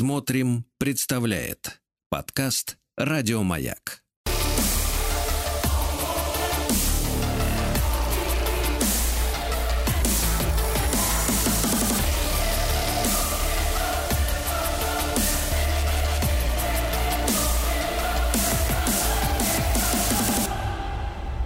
Смотрим, представляет подкаст Радиомаяк.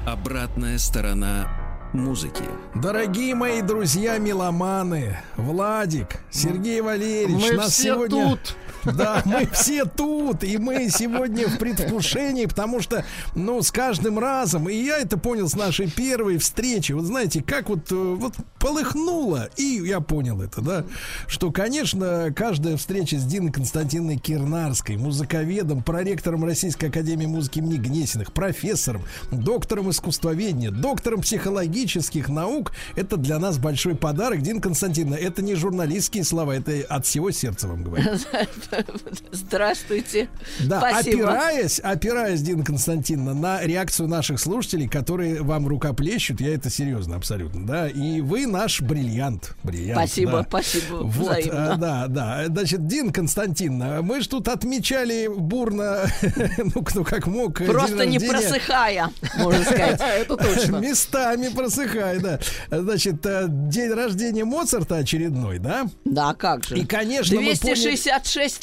Обратная сторона музыки. Дорогие мои друзья меломаны, Владик, Сергей Валерьевич, Мы нас все сегодня... тут. Да, мы все тут, и мы сегодня в предвкушении, потому что, ну, с каждым разом, и я это понял с нашей первой встречи, вот знаете, как вот, э, вот полыхнуло, и я понял это, да, что, конечно, каждая встреча с Диной Константиновной Кирнарской, музыковедом, проректором Российской Академии музыки имени Гнесиных, профессором, доктором искусствоведения, доктором психологических наук, это для нас большой подарок. Дина Константиновна, это не журналистские слова, это от всего сердца вам говорю. Здравствуйте. Да, Спасибо. опираясь, опираясь, Дина Константиновна, на реакцию наших слушателей, которые вам рукоплещут, я это серьезно абсолютно, да, и вы наш бриллиант. бриллиант Спасибо, да. спасибо, Вот, взаимно. а, да, да. Значит, Дин Константиновна, мы же тут отмечали бурно, ну, кто как мог, Просто не просыхая, можно сказать. Это точно. Местами просыхай, да. Значит, э, день рождения Моцарта очередной, да? Да, как же. И, конечно, мы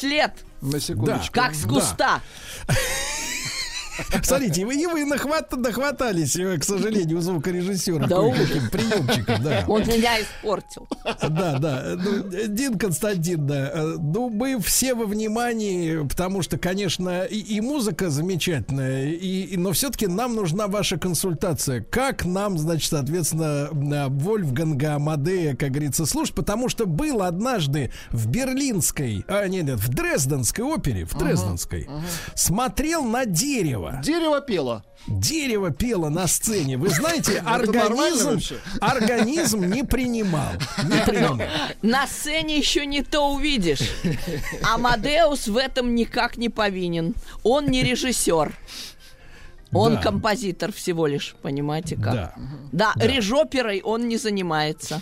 поняли- 266 лет. На секундочку. Как с Да. Смотрите, вы, и вы нахват, нахватались, э, к сожалению, звукорежиссера Да кое-каким приемчиком, да. Он меня испортил. Да, да. Ну, Дин Константиновна, э, ну, мы все во внимании, потому что, конечно, и, и музыка замечательная, и, и- но все-таки нам нужна ваша консультация. Как нам, значит, соответственно, на Вольфганга Амадея, как говорится, слушать, потому что был однажды в берлинской, а, нет, нет, в Дрезденской опере, в Дрезденской, смотрел на дерево. Дерево пело. Дерево пело на сцене. Вы знаете, организм, организм не принимал. Не принимал. На сцене еще не то увидишь. Амадеус в этом никак не повинен. Он не режиссер. Он Да. композитор всего лишь, понимаете как? Да. Да, режоперой он не занимается.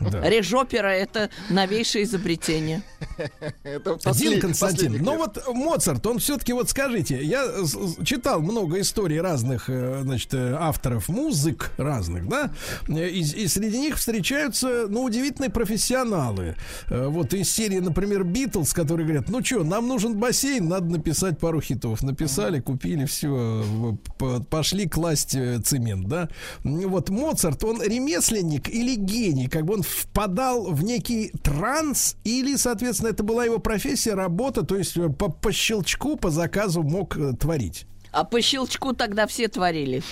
Да. Режопера это новейшее изобретение. Это Дин Константин, ну лет. вот Моцарт, он все-таки, вот скажите, я читал много историй разных, э, значит, э, авторов музык разных, да, и, и среди них встречаются, ну, удивительные профессионалы. Э, Вот из серии, например, Битлз, которые говорят, ну что, нам нужен бассейн, надо написать пару хитов. Написали, купили, все, пошли класть цемент, да. Вот Моцарт, он ремесленник или гений, как бы он впадал в некий транс или, соответственно, это была его профессия, работа, то есть э, по, по щелчку, по заказу мог э, творить. А по щелчку тогда все творили.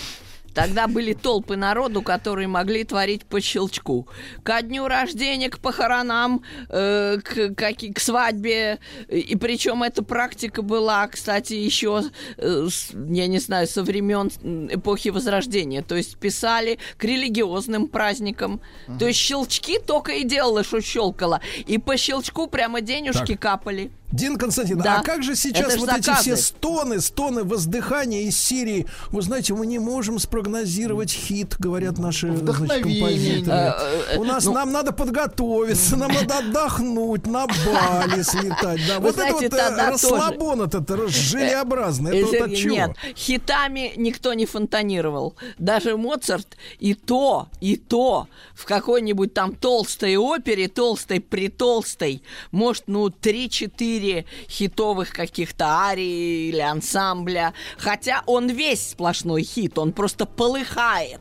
Тогда были толпы народу, которые могли творить по щелчку. Ко дню рождения, к похоронам, э, к, каки- к свадьбе. И причем эта практика была, кстати, еще, э, с- я не знаю, со времен эпохи Возрождения. То есть писали к религиозным праздникам. То есть щелчки только и делала, что щелкала. И по щелчку прямо денежки Так. капали. Дин Константин, Да. а как же сейчас вот эти заказы. все стоны, стоны воздыхания из серии, вы знаете, мы не можем спрогнозировать хит, говорят наши значит, композиторы. нет. Э, У нас ну- нам надо подготовиться, нам надо отдохнуть, на Бали слетать. Да, вот знаете, это вот э, тоже- расслабон этот э, желеобразный, это вот от чего? Нет, хитами никто не фонтанировал. Даже Моцарт и то, и то в какой-нибудь там толстой опере, толстой, притолстой, может, ну, 3-4 хитовых каких-то арий или ансамбля. Хотя он весь сплошной хит, он просто полыхает.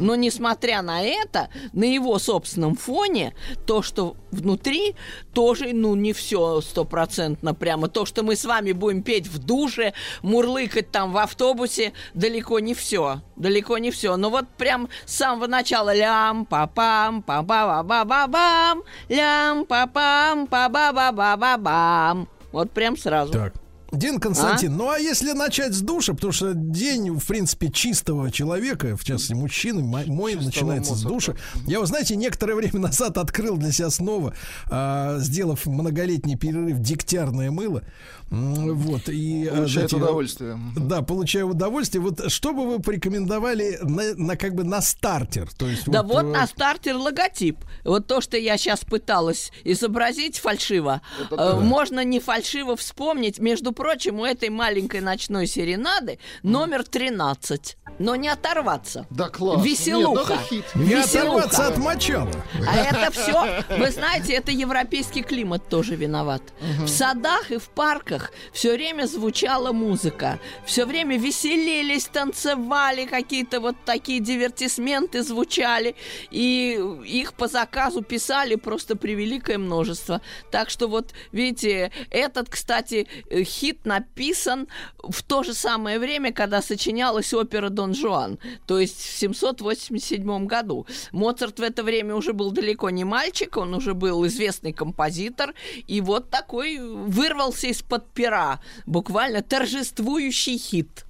Но несмотря на это, на его собственном фоне, то, что внутри, тоже, ну, не все стопроцентно прямо. То, что мы с вами будем петь в душе, мурлыкать там в автобусе, далеко не все. Далеко не все. Но вот прям с самого начала лям па пам па ба ба ба ба бам лям па пам па ба ба ба ба бам Вот прям сразу. Так. Дин Константин, ну а если начать с душа, потому что день, в принципе, чистого человека, в частности, мужчины, мо- мой Чистого начинается с Моцарта. душа. Я, вы знаете, некоторое время назад открыл для себя снова, а, сделав многолетний перерыв, дегтярное мыло. Вот, и... а, Получает знаете, удовольствие. Да, получаю удовольствие. Вот что бы вы порекомендовали на, на как бы на стартер? То есть Да вот э, на стартер логотип. Вот то, что я сейчас пыталась изобразить фальшиво, э, можно не фальшиво вспомнить. Между прочим, у этой маленькой ночной серенады номер 13. Но не оторваться. Да класс. Веселуха. Нет, хит. не веселуха. оторваться от мочала. А это все, вы знаете, это европейский климат тоже виноват. В садах и в парках все время звучала музыка, все время веселились, танцевали, какие-то вот такие дивертисменты звучали, и их по заказу писали просто превеликое множество. Так что вот, видите, этот, кстати, э, хит написан в то же самое время, когда сочинялась опера «Дон Жуан», то есть в 787 году. Моцарт в это время уже был далеко не мальчик, он уже был известный композитор, и вот такой вырвался из-под пера, буквально торжествующий хит.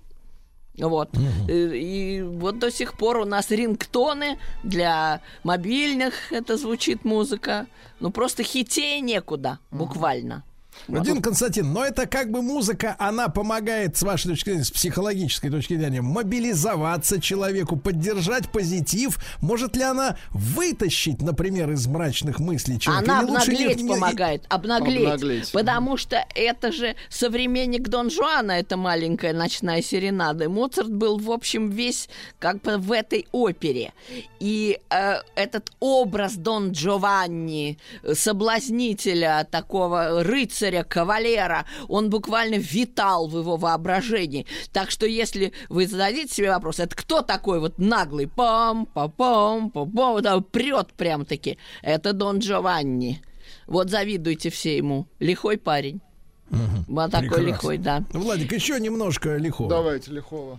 Вот. Э, И вот до сих пор у нас рингтоны для мобильных, это звучит музыка. Ну, просто хитее некуда, буквально. Один Константин, но это как бы музыка, она помогает, с вашей точки зрения, с психологической точки зрения, мобилизоваться человеку, поддержать позитив. Может ли она вытащить, например, из мрачных мыслей человека? Она Или лучше обнаглеть не- помогает, обнаглеть, Обнаглеть. Потому что это же современник Дон Жуана, это маленькая ночная серенада. Моцарт был, в общем, весь как бы в этой опере. И э, этот образ Дон Джованни, э, соблазнителя, такого рыцаря, кавалера, он буквально витал в его воображении. Так что если вы зададите себе вопрос, это кто такой вот наглый, пам, па пам, па пам, да, прет прям-таки, это Дон Джованни. Вот завидуйте все ему. Лихой парень. Вот такой Прекрасно. лихой, да. Владик, еще немножко лихого. Давайте, Лихова.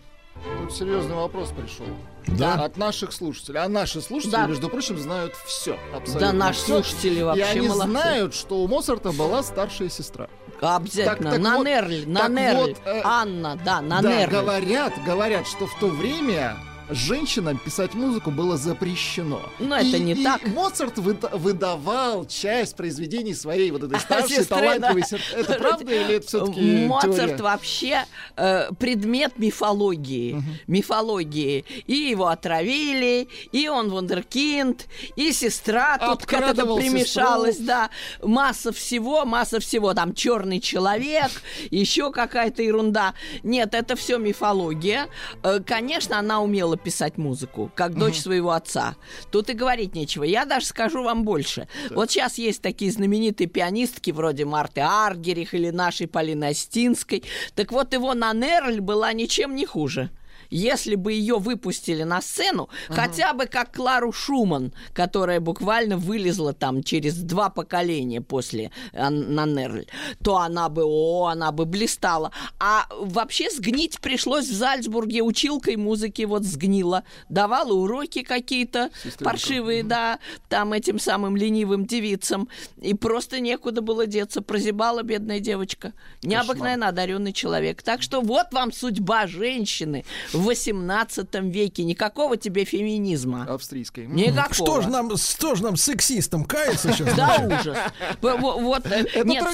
Тут серьезный вопрос пришел. Да? От наших слушателей. А наши слушатели, Да. между прочим, знают все. Абсолютно Да, наши всё. слушатели И вообще они молодцы. знают, что у Моцарта была старшая сестра. Обязательно. Так- так на вот- Нерль, на так Нерль. вот, э, Анна, да, на да, говорят, говорят, что в то время женщинам писать музыку было запрещено. Но это И- не и так. Моцарт выда- выдавал часть произведений своей вот этой старшей Сестры, талантливой да. сестры. Это правда или это все-таки Моцарт вообще э, предмет мифологии. Мифологии. И его отравили, и он вундеркинд, и сестра тут к этому примешалась, сестру. да. Масса всего, масса всего. Там черный человек, еще какая-то ерунда. Нет, это все мифология. Э, конечно, она умела писать музыку, как дочь своего отца. Тут и говорить нечего. Я даже скажу вам больше. Вот сейчас есть такие знаменитые пианистки вроде Марты Аргерих или нашей Полины Остинской. Так вот, его Нанерль была ничем не хуже. Если бы ее выпустили на сцену, хотя бы как Клару Шуман, которая буквально вылезла там через два поколения после Ан- Нанерль, то она бы, о, она бы блистала. А вообще сгнить пришлось в Зальцбурге училкой музыки, вот сгнила. Давала уроки какие-то паршивые, да, там этим самым ленивым девицам. И просто некуда было деться. Прозябала бедная девочка. Необыкновенно одаренный человек. Так что вот вам судьба женщины в 18 веке. Никакого тебе феминизма. австрийской. Никакого. Что ж нам, что ж нам сексистам каяться сейчас? Да, ужас. Во- во- Вот, э, нет,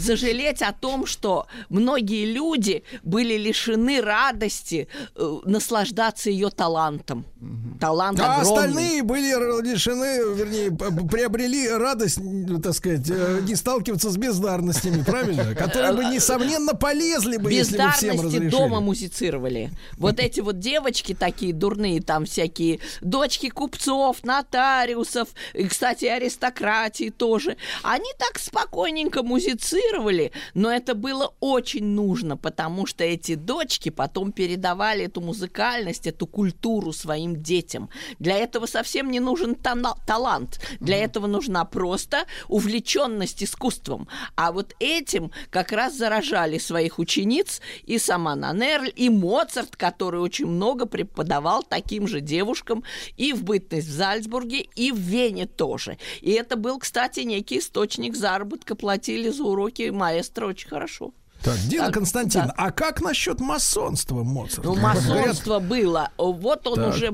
сожалеть о том, что многие люди были лишены радости э, наслаждаться ее талантом. Талант А остальные были лишены, вернее, приобрели радость, так сказать, э, не сталкиваться с бездарностями, правильно? Которые бы, несомненно, полезли бы, если бы всем разрешили. дома музицировали. Вот эти вот девочки такие дурные, там всякие дочки купцов, нотариусов, и, кстати, аристократии тоже. Они так спокойненько музицировали, но это было очень нужно, потому что эти дочки потом передавали эту музыкальность, эту культуру своим детям. Для этого совсем не нужен талант. Для этого нужна просто увлеченность искусством. А вот этим как раз заражали своих учениц и сама Нанерль, и Моцарт, который очень много преподавал таким же девушкам и в бытность в Зальцбурге, и в Вене тоже. И это был, кстати, некий источник заработка. Платили за уроки маэстро очень хорошо. Так, Дина Так, Константин, да. а как насчет масонства Моцарта? Ну, масонство было. Вот он Так. уже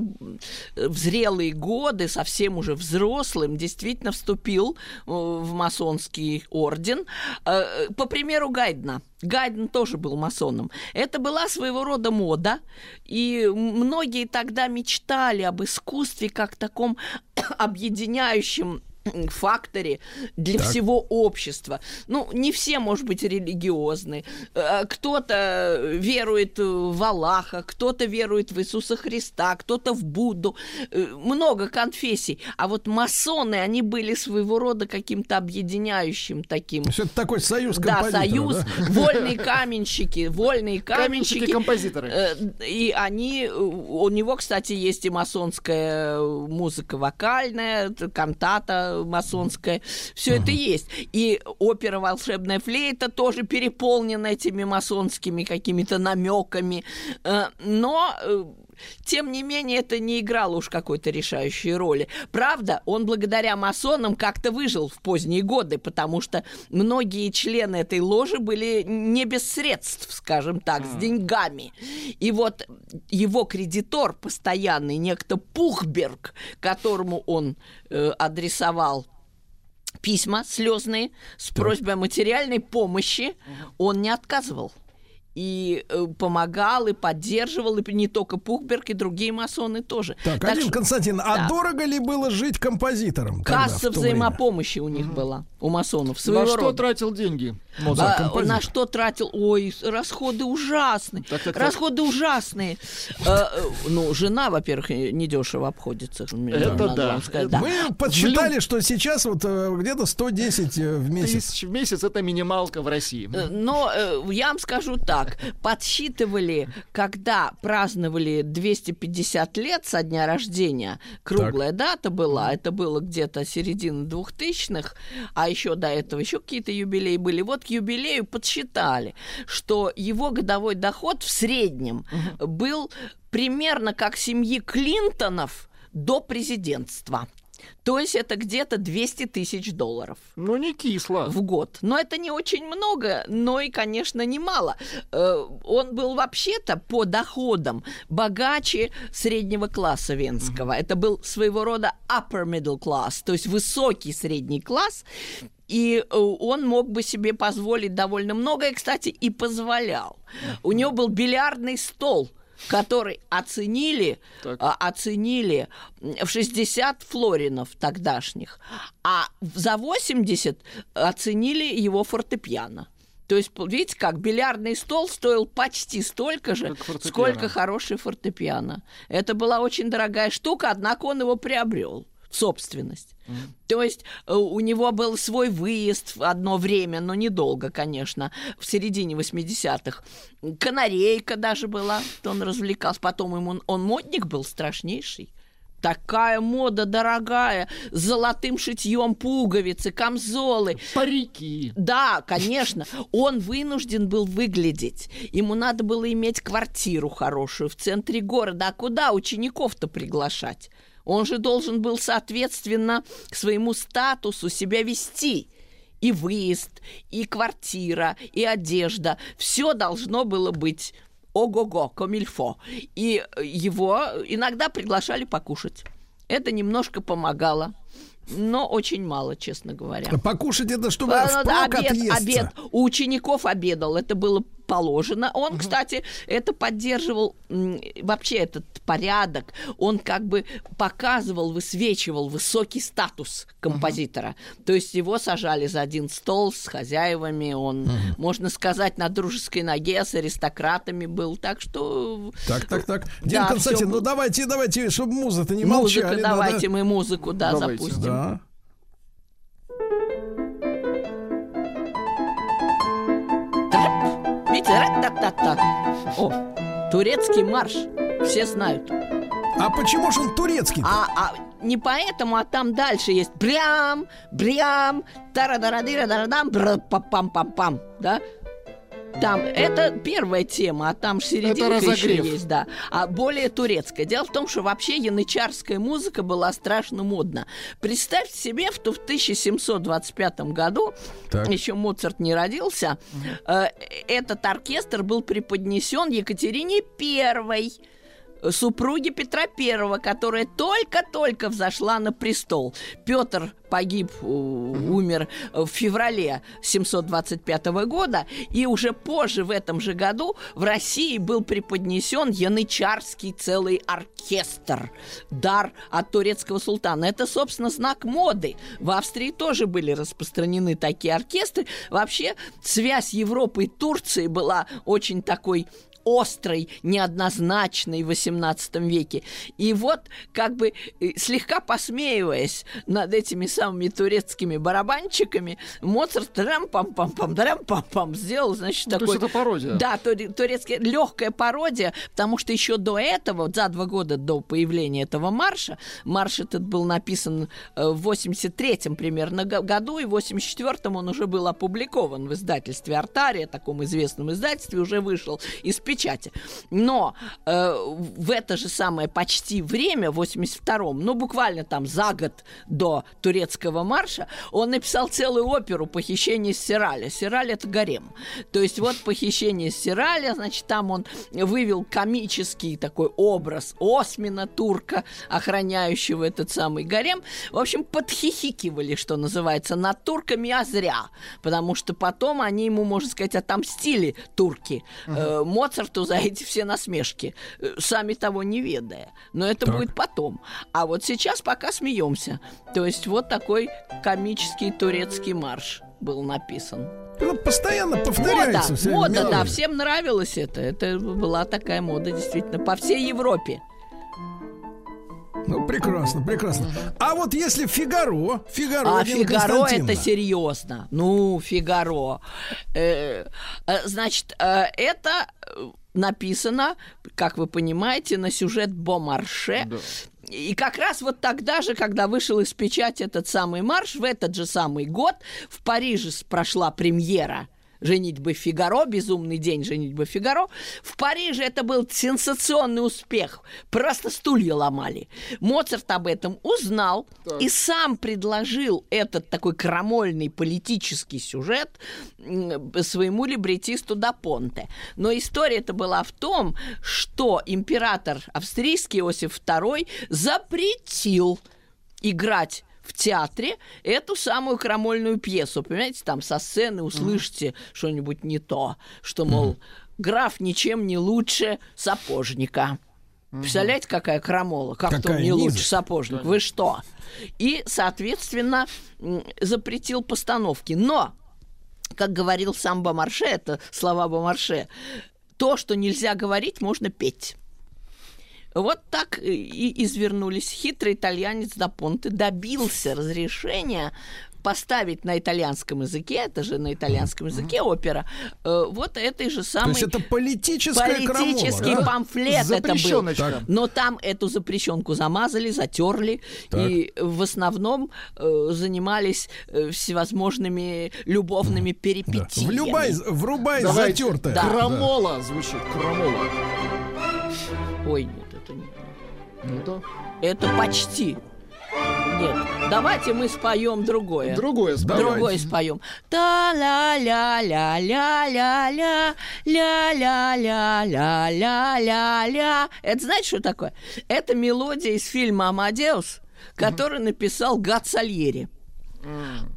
в зрелые годы, совсем уже взрослым, действительно вступил э, в масонский орден. Э, По примеру Гайдна. Гайден тоже был масоном. Это была своего рода мода, и многие тогда мечтали об искусстве как таком объединяющем факторе для Так. всего общества. Ну, не все, может быть, религиозны. Э, Кто-то верует в Аллаха, кто-то верует в Иисуса Христа, кто-то в Будду. Э, Много конфессий. А вот масоны, они были своего рода каким-то объединяющим таким. То есть это такой союз Да, союз, да? вольные каменщики, вольные каменщики. Каменщики-композиторы. Э, И они, у него, кстати, есть и масонская музыка вокальная, кантата масонская, все это есть. И опера «Волшебная флейта» тоже переполнена этими масонскими какими-то намеками. Э, Но э, тем не менее, это не играло уж какой-то решающей роли. Правда, он благодаря масонам как-то выжил в поздние годы, потому что многие члены этой ложи были не без средств, скажем так, с деньгами. И вот его кредитор постоянный, некто Пухберг, которому он э, адресовал письма слезные с просьбой о материальной помощи, он не отказывал. И э, помогал, и поддерживал, и не только Пухберг, и другие масоны тоже. Так, Так один что Константин, а да. дорого ли было жить композитором? тогда, Касса то время? взаимопомощи у них была, у масонов, На своего что рода. тратил деньги Моцарт? композитор. на что тратил? Ой, расходы ужасные. Так, так, так. расходы ужасные. Э, ну, жена, во-первых, недешево обходится. Это да. вам сказать, да. Мы подсчитали, что сейчас вот э, где-то 110 э, в месяц. Тысяч в месяц это минималка в России. Э, Но я вам скажу так, подсчитывали, когда праздновали 250 лет со дня рождения, круглая дата была, это было где-то середина 2000-х, а еще до этого еще какие-то юбилеи были. Вот юбилею подсчитали, что его годовой доход в среднем был примерно как семьи Клинтонов до президентства. То есть это где-то 200 тысяч долларов Ну, не кисло. в год. Но это не очень много, но и, конечно, немало. Э, Он был вообще-то по доходам богаче среднего класса венского. Это был своего рода upper middle class, то есть высокий средний класс. И э, он мог бы себе позволить довольно многое, кстати, и позволял. У него был бильярдный стол, который оценили, Так. а, оценили в 60 флоринов тогдашних, а за 80 оценили его фортепиано. То есть, видите, как бильярдный стол стоил почти столько же, сколько хороший фортепиано. Это была очень дорогая штука, однако он его приобрел в собственность. То есть э, у него был свой выезд одно время, но недолго, конечно, в середине 80-х. Канарейка даже была, то он развлекался. Потом ему он модник был страшнейший. Такая мода дорогая, с золотым шитьем пуговицы, камзолы. Парики. Да, конечно, он вынужден был выглядеть. Ему надо было иметь квартиру хорошую в центре города. А куда учеников-то приглашать? Он же должен был, соответственно, к своему статусу себя вести. И выезд, и квартира, и одежда. Все должно было быть ого-го, комильфо. И его иногда приглашали покушать. Это немножко помогало, но очень мало, честно говоря. Покушать это чтобы А, ну да, впрок обед, отъесться. обед. У учеников обедал, это было положено. Он, кстати, это поддерживал вообще этот порядок. Он как бы показывал, высвечивал высокий статус композитора. То есть его сажали за один стол с хозяевами. Он, можно сказать, на дружеской ноге с аристократами был. Так что Так, так, так. Да, Дин Константин, всё ну давайте, давайте, чтобы музыка не музыка, молчали. давайте надо- мы музыку, да, Давайте, запустим. Да. О, турецкий марш. Все знают. А почему же он турецкий? А, а не поэтому, а там дальше есть брям, брям, тарадарадира-дарадам, пам пам пам пам да? Там это первая тема, а там серединка Это еще есть, да. А более турецкая. Дело в том, что вообще янычарская музыка была страшно модна. Представьте себе, что в 1725 году, Так. еще Моцарт не родился, э, этот оркестр был преподнесен Екатерине Первой супруги Петра Первого, которая только-только взошла на престол. Петр погиб, у- умер в феврале 725 года, и уже позже, в этом же году, в России был преподнесен янычарский целый оркестр. Дар от турецкого султана. Это, собственно, знак моды. В Австрии тоже были распространены такие оркестры. Вообще, связь Европы и Турции была очень такой острой, неоднозначной в XVIII веке. И вот, как бы э, слегка посмеиваясь над этими самыми турецкими барабанщиками, Моцарт трам-пам-пам-пам, трам-пам-пам сделал, значит, Ну, то такой... есть это пародия. Да, туре- турецкая легкая пародия, потому что еще до этого, за два года до появления этого марша, марш этот был написан э, в 83-м примерно го- году, и в 84-м он уже был опубликован в издательстве «Артария», таком известном издательстве, уже вышел из печати. Но э, в это же самое почти время, в 82-м, ну, буквально там за год до турецкого марша, он написал целую оперу «Похищение Сираля». Сираль – это гарем. То есть вот «Похищение Сираля», значит, там он вывел комический такой образ Осмина, турка, охраняющего этот самый гарем. В общем, подхихикивали, что называется, над турками, а зря. Потому что потом они ему, можно сказать, отомстили, турки, э, Моцарту за эти все насмешки, э, сами того не ведая. Но это Так. будет потом. А вот сейчас пока смеемся. То есть вот такой комический турецкий марш был написан. Ну, постоянно Мода, повторяется. вся мода, да, всем нравилось это. Это была такая мода, действительно, по всей Европе. Ну, прекрасно, прекрасно. А вот если Фигаро, Фигаро, А Фигаро это серьезно. Ну, Фигаро. Э, э, значит, э, это э, написано, как вы понимаете, на сюжет Бомарше. Да. И как раз вот тогда же, когда вышел из печати этот самый марш, в этот же самый год в Париже прошла премьера «Женитьбы Фигаро», «Безумный день женитьбы Фигаро». В Париже это был сенсационный успех. Просто стулья ломали. Моцарт об этом узнал и сам предложил этот такой крамольный политический сюжет своему либретисту да Понте. Но история это была в том, что император австрийский Иосиф II запретил играть в театре эту самую крамольную пьесу. Понимаете, там со сцены услышите что-нибудь не то, что, мол, граф ничем не лучше сапожника. Представляете, какая крамола? Как то Какая не лучше сапожник? Вы что? И, соответственно, запретил постановки. Но, как говорил сам Бомарше, это слова Бомарше, то, что нельзя говорить, можно петь. Вот так и извернулись. Хитрый итальянец да Понте добился разрешения поставить на итальянском языке, это же на итальянском языке опера, э, вот этой же То самой есть это политическая политический крамола, да? памфлет это был. Так. Но там эту запрещенку замазали, затерли, Так. и в основном э, занимались э, всевозможными любовными Да. перипетиями. Влюбай, врубай Давайте. затертая. Да. Крамола звучит, крамола. Ой. Ну да. Это почти. Нет, давайте мы споем другое. Другое споем. Другое споем. та ля ля ля ля ля ля ля ля ля ля ля ля ля Это знаете, что такое? Это мелодия из фильма «Амадеус», который написал Гат Сальери.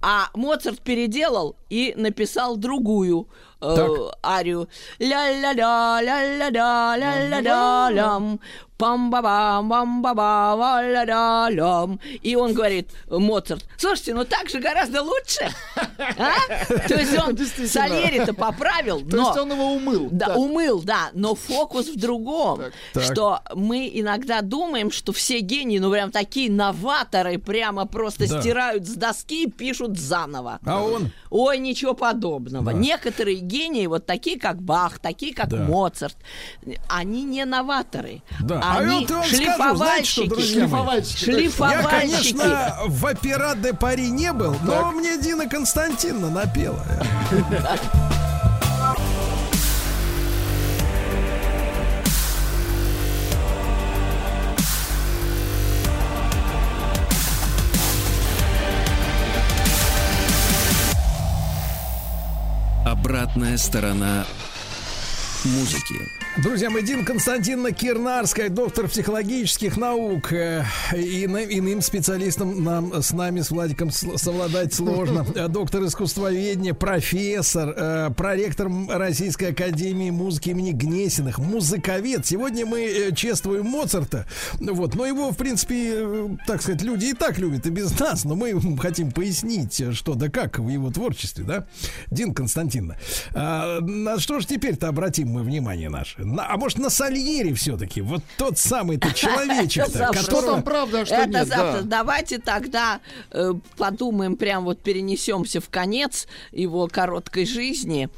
А Моцарт переделал и написал другую э, арию. Ля-ля-ля, ля-ля-ля, ля-ля-ля, лям. Пам-ба-бам, бам-ба-ба, ля-ля, лям. И он говорит, Моцарт, слушайте, ну так же гораздо лучше. А? То есть он. Сальери-то поправил, То но... есть он его умыл. Да, Так. умыл, да, но фокус в другом. Так. что мы иногда думаем, что все гении, ну прям такие новаторы, прямо просто Да. стирают с доски и пишут заново. А он? Ой, ничего подобного. Да. Некоторые гении, вот такие как Бах, такие как Да. Моцарт, они не новаторы. Да. А а они а вот шлифовальщики. Шлифовальщики. шлифовальщики. Я, конечно, в опера де Пари не был, так. но мне Дина Константиновна напела. Обратная сторона музыки. Друзья мои, Дин Константиновна Кирнарская, доктор психологических наук. Э, и иным специалистом нам с нами, с Владиком, совладать сложно. Э, доктор искусствоведения, профессор, э, проректор Российской Академии музыки имени Гнесиных, музыковед. Сегодня мы чествуем Моцарта. Вот, но его, в принципе, так сказать, люди и так любят, и без нас. Но мы хотим пояснить, что да как в его творчестве, да? Дин Константиновна, а, на что же теперь-то обратим мы внимание наше? На, а может, на Сальери все-таки? Вот тот самый-то человечек-то, которого... там правда, а что Это завтра. Давайте тогда э, подумаем, прям вот перенесемся в конец его короткой жизни.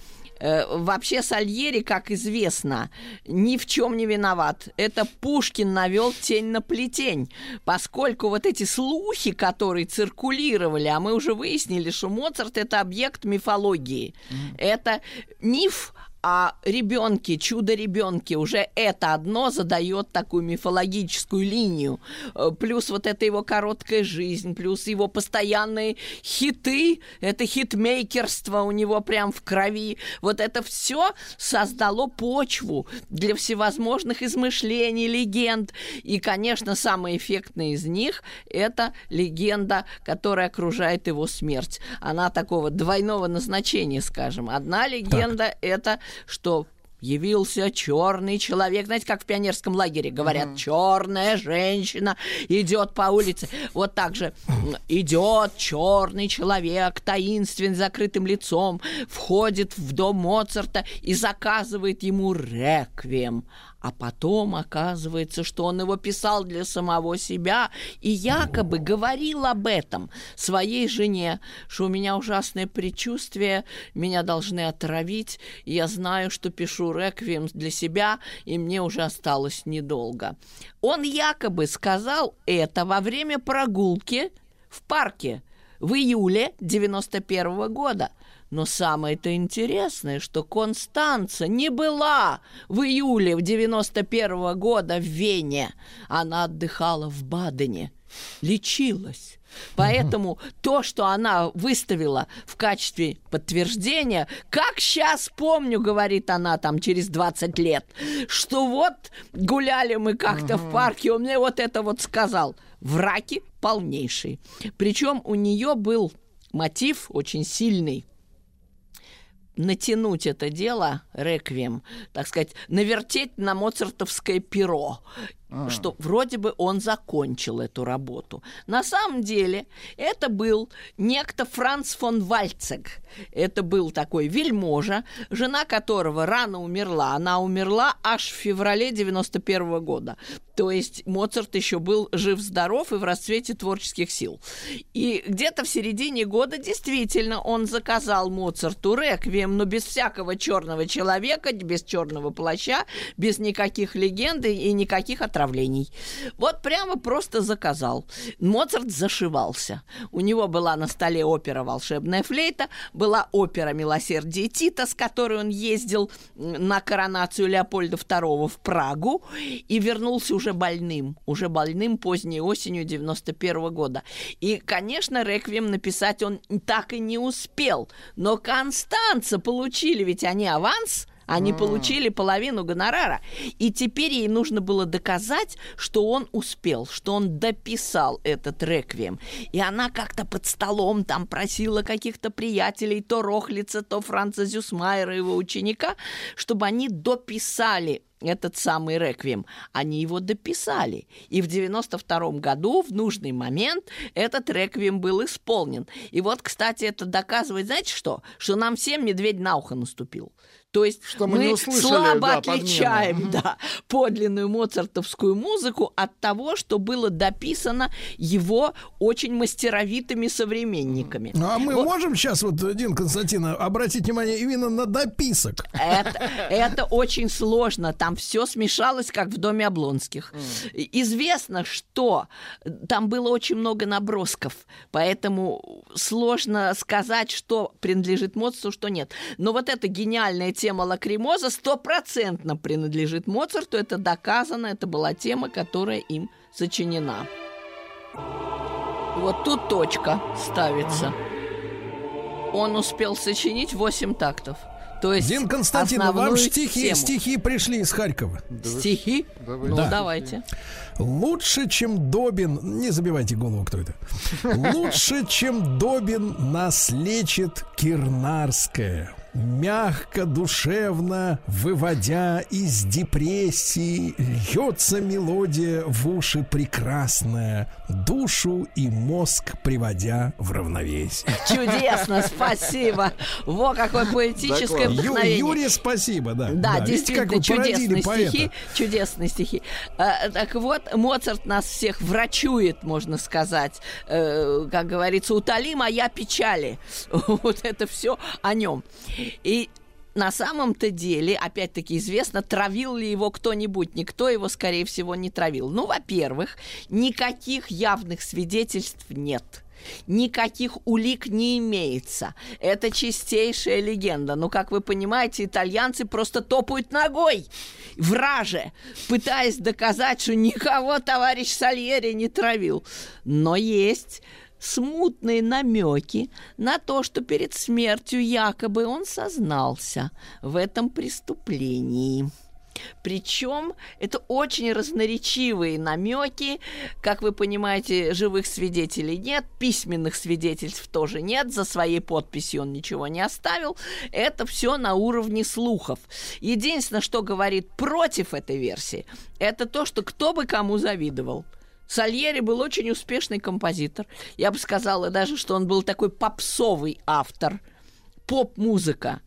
Э, вообще Сальери, как известно, ни в чем не виноват. Это Пушкин навел тень на плетень, поскольку вот эти слухи, которые циркулировали, а мы уже выяснили, что Моцарт это объект мифологии. Mm. Это миф а ребенки, чудо-ребенки, уже это одно задает такую мифологическую линию. Э, плюс вот эта его короткая жизнь, плюс его постоянные хиты, это хитмейкерство у него прям в крови. Вот это все создало почву для всевозможных измышлений, легенд. И, конечно, самая эффектная из них – это легенда, которая окружает его смерть. Она такого двойного назначения, скажем. Одна легенда так. – это что явился черный человек. Знаете, как в пионерском лагере говорят, mm-hmm. черная женщина идет по улице. Вот так же идет черный человек, таинственный, закрытым лицом, входит в дом Моцарта и заказывает ему реквием. А потом оказывается, что он его писал для самого себя и якобы говорил об этом своей жене, что у меня ужасное предчувствие, меня должны отравить, я знаю, что пишу реквием для себя, и мне уже осталось недолго. Он якобы сказал это во время прогулки в парке в июле 91 -го года – но самое-то интересное, что Констанца не была в июле в 91 -го года в Вене. Она отдыхала в Бадене, лечилась. Поэтому то, что она выставила в качестве подтверждения, как сейчас помню, говорит она там через 20 лет, что вот гуляли мы как-то в парке, он мне вот это вот сказал. Враки полнейший. Причем у нее был мотив очень сильный натянуть это дело, реквием, так сказать, навертеть на моцартовское перо. А. что вроде бы он закончил эту работу. На самом деле это был некто Франц фон Вальцег. Это был такой вельможа, жена которого рано умерла. Она умерла аж в феврале 91 -го года. То есть Моцарт еще был жив-здоров и в расцвете творческих сил. И где-то в середине года действительно он заказал Моцарту реквием, но без всякого черного человека, без черного плаща, без никаких легенд и никаких отражений отравлений. Вот прямо просто заказал. Моцарт зашивался. У него была на столе опера «Волшебная флейта», была опера «Милосердие Тита», с которой он ездил на коронацию Леопольда II в Прагу и вернулся уже больным, уже больным поздней осенью 91 года. И, конечно, реквием написать он так и не успел. Но Констанца получили, ведь они аванс – они mm. получили половину гонорара. И теперь ей нужно было доказать, что он успел, что он дописал этот реквием. И она как-то под столом там просила каких-то приятелей, то Рохлица, то Франца Зюсмайера, его ученика, чтобы они дописали этот самый реквием. Они его дописали. И в 92 году в нужный момент этот реквием был исполнен. И вот, кстати, это доказывает, знаете что? Что нам всем медведь на ухо наступил. То есть что мы, мы услышали, слабо да, отличаем да, подлинную моцартовскую музыку от того, что было дописано его очень мастеровитыми современниками. Ну, а мы вот. можем сейчас, вот, Дин Константин, обратить внимание именно на дописок? Это, это очень сложно. Там все смешалось, как в доме Облонских. Mm. Известно, что там было очень много набросков, поэтому сложно сказать, что принадлежит Моцарту, что нет. Но вот эта гениальная тема лакримоза стопроцентно принадлежит Моцарту. Это доказано, это была тема, которая им сочинена. Вот тут точка ставится. Он успел сочинить 8 тактов. То есть Дин Константин, вам стихи, тему. стихи пришли из Харькова. Стихи? Давай. Ну, Да. давайте. Лучше, чем Добин... Не забивайте голову, кто это. Лучше, чем Добин нас лечит Кирнарская. Мягко, душевно, выводя из депрессии, льется мелодия в уши прекрасная, душу и мозг приводя в равновесие. Чудесно, спасибо. Во, какое поэтическое. Ю- вдохновение. Юре, спасибо, да. Да, действительно, как вы породили чудесные поэта. стихи. Чудесные стихи. А, так вот, Моцарт нас всех врачует, можно сказать. Э, как говорится, утоли моя печали. Вот это все о нем. И на самом-то деле, опять-таки известно, травил ли его кто-нибудь. Никто его, скорее всего, не травил. Ну, во-первых, никаких явных свидетельств нет. Никаких улик не имеется. Это чистейшая легенда. Но, как вы понимаете, итальянцы просто топают ногой враже, пытаясь доказать, что никого товарищ Сальери не травил. Но есть смутные намеки на то, что перед смертью якобы он сознался в этом преступлении. Причем это очень разноречивые намеки. Как вы понимаете, живых свидетелей нет, письменных свидетельств тоже нет, за своей подписью он ничего не оставил. Это все на уровне слухов. Единственное, что говорит против этой версии, это то, что кто бы кому завидовал. Сальери был очень успешный композитор. Я бы сказала даже, что он был такой попсовый автор. Поп-музыка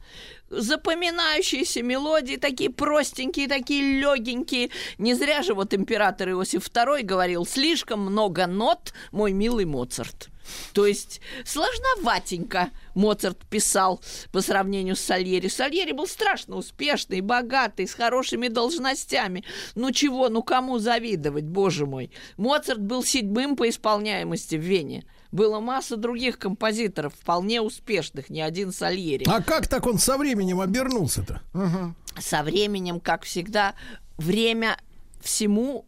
запоминающиеся мелодии, такие простенькие, такие легенькие. Не зря же вот император Иосиф II говорил, слишком много нот, мой милый Моцарт. То есть сложноватенько Моцарт писал по сравнению с Сальери. Сальери был страшно успешный, богатый, с хорошими должностями. Ну чего, ну кому завидовать, боже мой. Моцарт был седьмым по исполняемости в Вене. Было масса других композиторов, вполне успешных, не один Сальери. А как так он со временем обернулся-то? Со временем, как всегда, время всему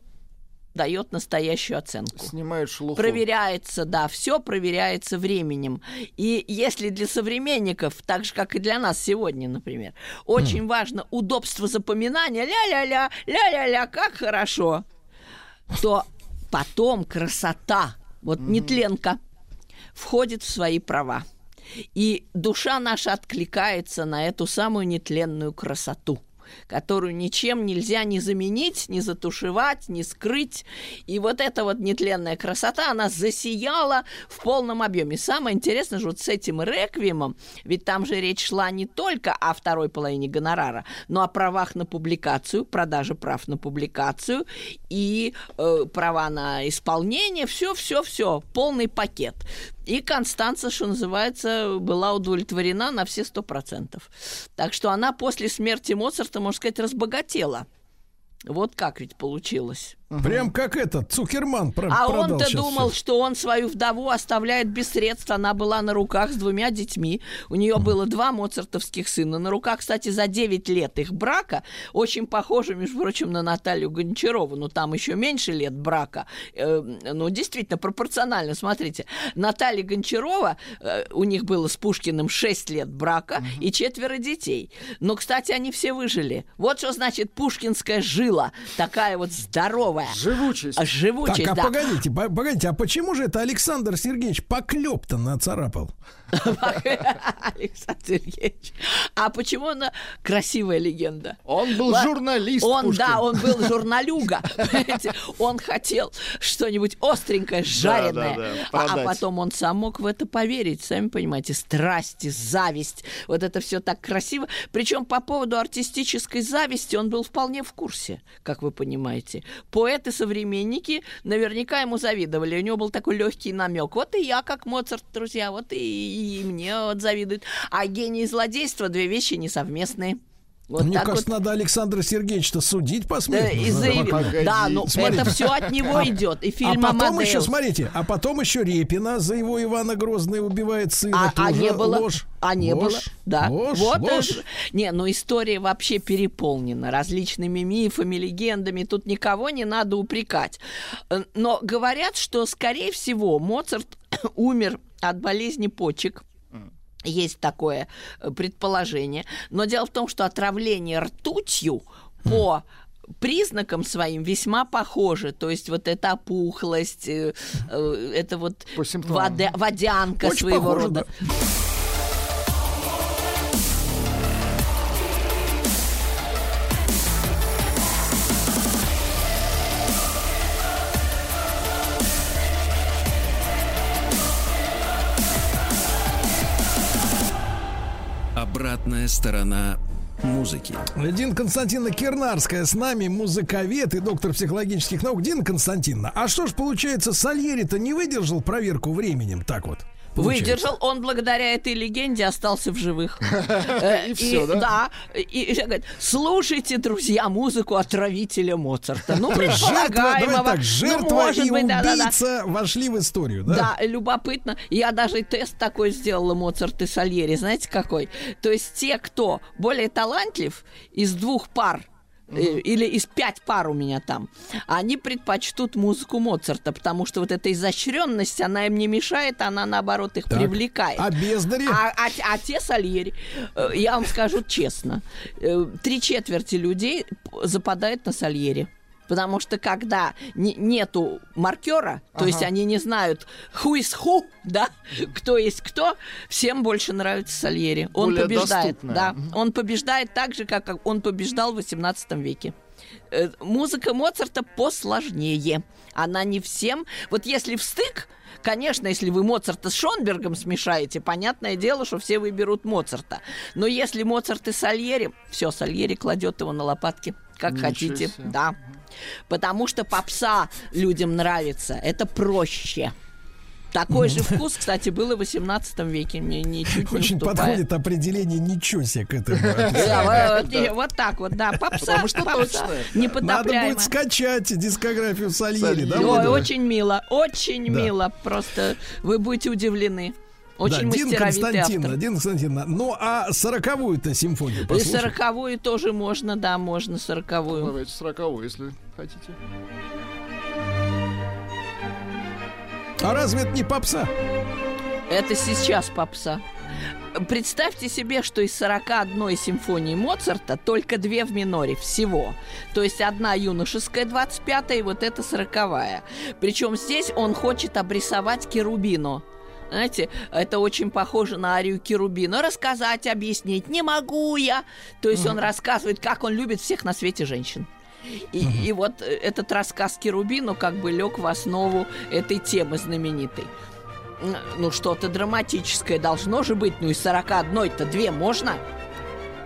дает настоящую оценку. Снимает шелуху. Проверяется, да, все проверяется временем. И если для современников, так же, как и для нас сегодня, например, очень важно удобство запоминания, ля-ля-ля, ля-ля-ля, как хорошо, то потом красота, вот нетленка, входит в свои права. И душа наша откликается на эту самую нетленную красоту которую ничем нельзя ни заменить, ни затушевать, ни скрыть. И вот эта вот нетленная красота, она засияла в полном объеме. Самое интересное же вот с этим реквиемом, ведь там же речь шла не только о второй половине гонорара, но о правах на публикацию, продаже прав на публикацию и э, права на исполнение, все, все, все, полный пакет. И Констанца, что называется, была удовлетворена на все сто процентов. Так что она после смерти Моцарта, можно сказать, разбогатела. Вот как ведь получилось. Прям как этот Цукерман про- А он-то думал, всё. что он свою вдову оставляет без средств. Она была на руках с двумя детьми. У нее было два моцартовских сына. На руках, кстати, за 9 лет их брака. Очень похоже, между прочим, на Наталью Гончарову. Но там еще меньше лет брака. Э, ну, действительно, пропорционально. Смотрите, Наталья Гончарова, э, у них было с Пушкиным 6 лет брака и четверо детей. Но, кстати, они все выжили. Вот что значит пушкинская жила. Такая вот здоровая. Живучесть. А Живучесть, Так, а да. погодите, по- погодите, а почему же это Александр Сергеевич поклеп-то нацарапал? Александр Сергеевич. А почему она красивая легенда? Он был Ла- журналист. Он, Пушкин. да, он был журналюга. Он хотел что-нибудь остренькое, жареное. да, А- а потом он сам мог в это поверить. Сами понимаете, страсти, зависть. Вот это все так красиво. Причем по поводу артистической зависти он был вполне в курсе, как вы понимаете. Поэты-современники наверняка ему завидовали. У него был такой легкий намек. Вот и я, как Моцарт, друзья, вот и, и мне вот завидуют. А гений и злодейство две вещи несовместные. Вот Мне кажется, вот. надо Александра Сергеевича судить Да, посмертно. и. Да, ну Смотрите. это все от него идет. И А фильм потом «Амадеус». еще, смотрите, а потом еще Репина за его Ивана Грозный убивает сына. А, а не было? ложь. А не Ложь. было? Да. Ложь, вот ложь. это- Не, ну история вообще переполнена различными мифами, легендами. Тут никого не надо упрекать. Э, Но говорят, что, скорее всего, Моцарт умер от болезни почек. Есть такое э, предположение. Но дело в том, что отравление ртутью по признакам своим весьма похоже. То есть вот эта опухлость, э, э, это вот вода- водянка Очень своего похоже, рода. да. Обратная сторона музыки. Дина Константиновна Кернарская с нами, музыковед и доктор психологических наук. Дина Константиновна, а что ж получается, Сальери-то не выдержал проверку временем, так вот? Получается? Выдержал, он благодаря этой легенде остался в живых. Э, И всё, да? Да. И говорит, слушайте, друзья, музыку отравителя Моцарта. Ну, предполагаемого. так, Ну, жертва и убийца вошли в историю, да? Да, любопытно. Я даже тест такой сделала Моцарт и Сальери. Знаете какой? То есть те, кто более талантлив из двух пар э, или из пять пар у меня там, они предпочтут музыку Моцарта, потому что вот эта изощренность, она им не мешает, она наоборот их Так. привлекает. А бездари? А, а- а те Сальери, э, я вам скажу честно, э, три четверти людей западают на Сальери. Потому что когда не- нету маркера, то есть они не знают who is who, да, кто есть кто, всем больше нравится Сальери. Он Более побеждает, доступное. да. Он побеждает так же, как он побеждал в 18 веке. Э, Музыка Моцарта посложнее. Она не всем... Вот если в стык, конечно, если вы Моцарта с Шонбергом смешаете, понятное дело, что все выберут Моцарта. Но если Моцарт и Сальери, все, Сальери кладет его на лопатки, как Ничего хотите. себе. Да. Потому что попса людям нравится. Это проще. Такой же вкус, кстати, был и в 18 веке. Мне ничуть не Очень уступая. подходит определение ничего себе к этому. Да, вот, так вот, да. Попса, Потому что попса точно. Надо будет скачать дискографию Сальери, очень мило, очень мило. Просто вы будете удивлены. Очень да, мастеровитый Константиновна, автор. Дина Константиновна, ну а сороковую-то симфонию И послушаем? сороковую тоже можно, да, можно сороковую. Давайте сороковой, если хотите. А разве это не попса? Это сейчас попса. Представьте себе, что из 41 симфонии Моцарта только две в миноре всего. То есть одна юношеская 25 и вот эта 40 Причем здесь он хочет обрисовать Керубину. Знаете, это очень похоже на арию Керубина. Рассказать, объяснить не могу я. То есть он рассказывает, как он любит всех на свете женщин. И, и вот э, этот рассказ Керубину как бы лег в основу этой темы знаменитой. Ну, что-то драматическое должно же быть. Ну, из 41-то две можно.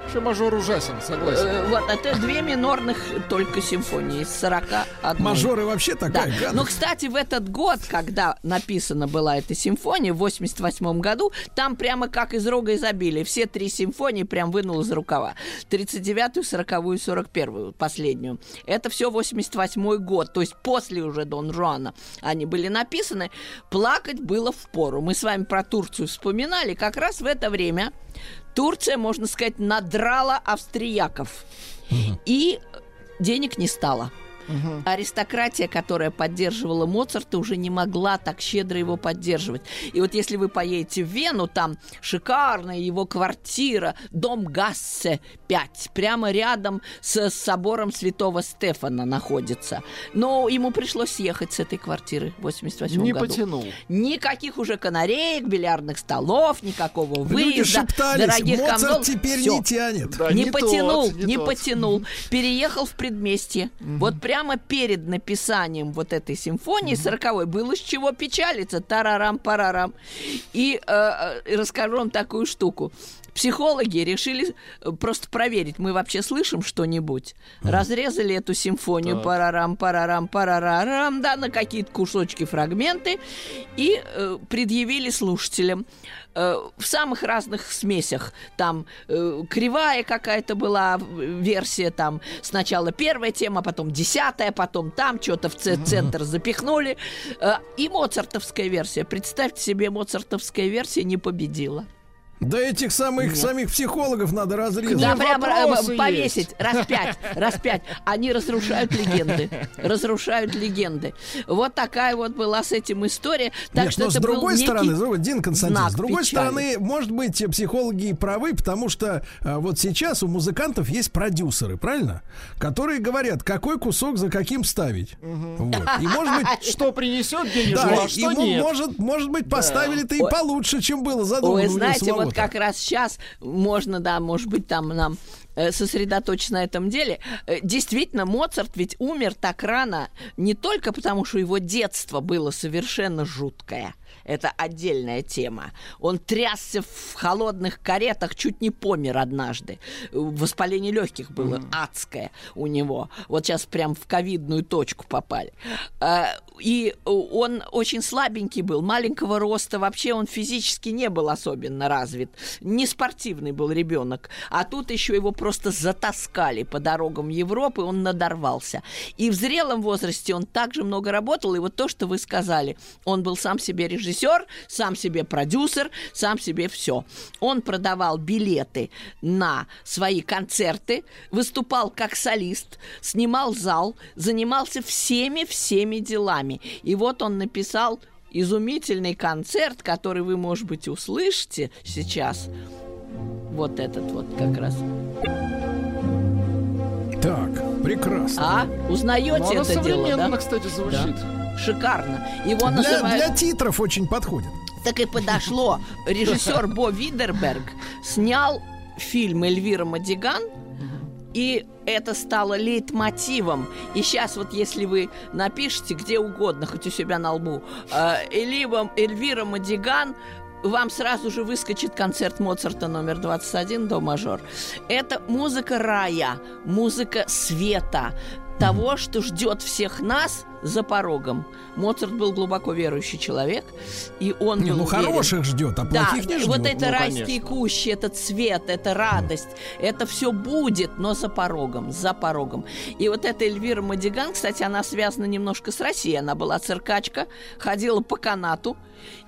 Вообще мажор ужасен, согласен. Э, вот, это две минорных только симфонии из 41. Мажоры вообще Да. такая гадость. Но, кстати, в этот год, когда написана была эта симфония, в 88 году, там прямо как из рога изобилия. Все три симфонии прям вынул из рукава. 39-ю, 40-ю, 41-ю, последнюю. Это все 88 год, то есть после уже Дон Жуана они были написаны. Плакать было в пору. Мы с вами про Турцию вспоминали. Как раз в это время Турция, можно сказать, надрала австрияков. И денег не стало. Аристократия, которая поддерживала Моцарта, уже не могла так щедро его поддерживать. И вот если вы поедете в Вену, там шикарная его квартира, дом Гассе 5, прямо рядом с собором Святого Стефана находится. Но ему пришлось съехать с этой квартиры в 88 Не году. потянул. Никаких уже канареек, бильярдных столов, никакого Люди выезда, шептались, дорогих Моцарт камзолов. теперь Всё не тянет. Да, не, не потянул, тот, не не тот. потянул. Переехал в предместье. Вот прямо перед написанием вот этой симфонии сороковой было с чего печалиться. Тарарам-парарам. И э, э, расскажу вам такую штуку. Психологи решили э, просто проверить, мы вообще слышим что-нибудь. Разрезали эту симфонию Так. парарам, парарам, парарам, да, на какие-то кусочки, фрагменты и э, предъявили слушателям э, в самых разных смесях. Там э, кривая какая-то была э, версия, там сначала первая тема, потом десятая, потом там что-то в ц- центр запихнули. Э, и моцартовская версия. Представьте себе, моцартовская версия не победила. Да этих самых самих психологов надо разрезать. Да, прям э, повесить, раз пять, раз пять. Они разрушают легенды, разрушают легенды. Вот такая вот была с этим история. Так Нет, что но это с другой был некий стороны, другой- Дин Константин, знак с другой печали. стороны, может быть, психологи и правы, потому что а, вот сейчас у музыкантов есть продюсеры, правильно? Которые говорят, какой кусок за каким ставить. Вот. И может быть, Что принесет денежку, да, а и что ему, нет. может, может быть, поставили-то и получше, чем было задумано. Него знаете, вот самого-то. как раз сейчас можно, да, может быть, там нам э, сосредоточиться на этом деле. Э, Действительно, Моцарт ведь умер так рано не только потому, что его детство было совершенно жуткое. Это отдельная тема. Он трясся в холодных каретах, чуть не помер однажды. Воспаление легких было адское у него. Вот сейчас прям в ковидную точку попали. Э, И он очень слабенький был, маленького роста. Вообще он физически не был особенно развит. Не спортивный был ребенок. А тут еще его просто затаскали по дорогам Европы, он надорвался. И в зрелом возрасте он также много работал. И вот то, что вы сказали, он был сам себе режиссер, сам себе продюсер, сам себе все. Он продавал билеты на свои концерты, выступал как солист, снимал зал, занимался всеми-всеми делами. И вот он написал изумительный концерт, который вы, может быть, услышите сейчас. Вот этот вот как раз. Так, прекрасно. А? Узнаете Ну, она это дело, современно, да? кстати, звучит. Шикарно. Его Для, называют... для титров очень подходит. Так и подошло. Режиссер Бо Видерберг снял фильм Эльвира Мадиган, и это стало лейтмотивом. И сейчас вот если вы напишите где угодно, хоть у себя на лбу, э, Элива, Эльвира Мадиган, вам сразу же выскочит концерт Моцарта номер 21 до мажор. Это музыка рая, музыка света, того, что ждет всех нас за порогом. Моцарт был глубоко верующий человек, и он Не, был ну уверен. хороших ждет, а Да, плохих не ждет. вот это Ну, райские конечно. кущи, этот цвет, это радость, это все будет, но за порогом, за порогом. И вот эта Эльвира Мадиган, кстати, она связана немножко с Россией. Она была циркачка, ходила по канату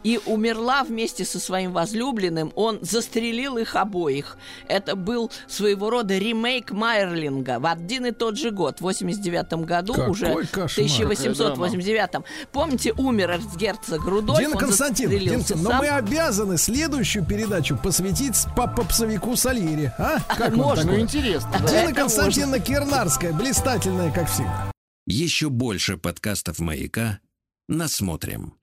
и умерла вместе со своим возлюбленным. Он застрелил их обоих. Это был своего рода ремейк Майерлинга в один и тот же год, в 89 году, Какой уже в кошмар. 1889. Помните, умер эрцгерцог Рудольф, Дина он Константин, Дина, но сам. мы обязаны следующую передачу посвятить по попсовику Сальери. А? Как Можно. Ну, такое? интересно. да. Дина Это Константиновна Кернарская, блистательная, как всегда. Еще больше подкастов «Маяка» насмотрим.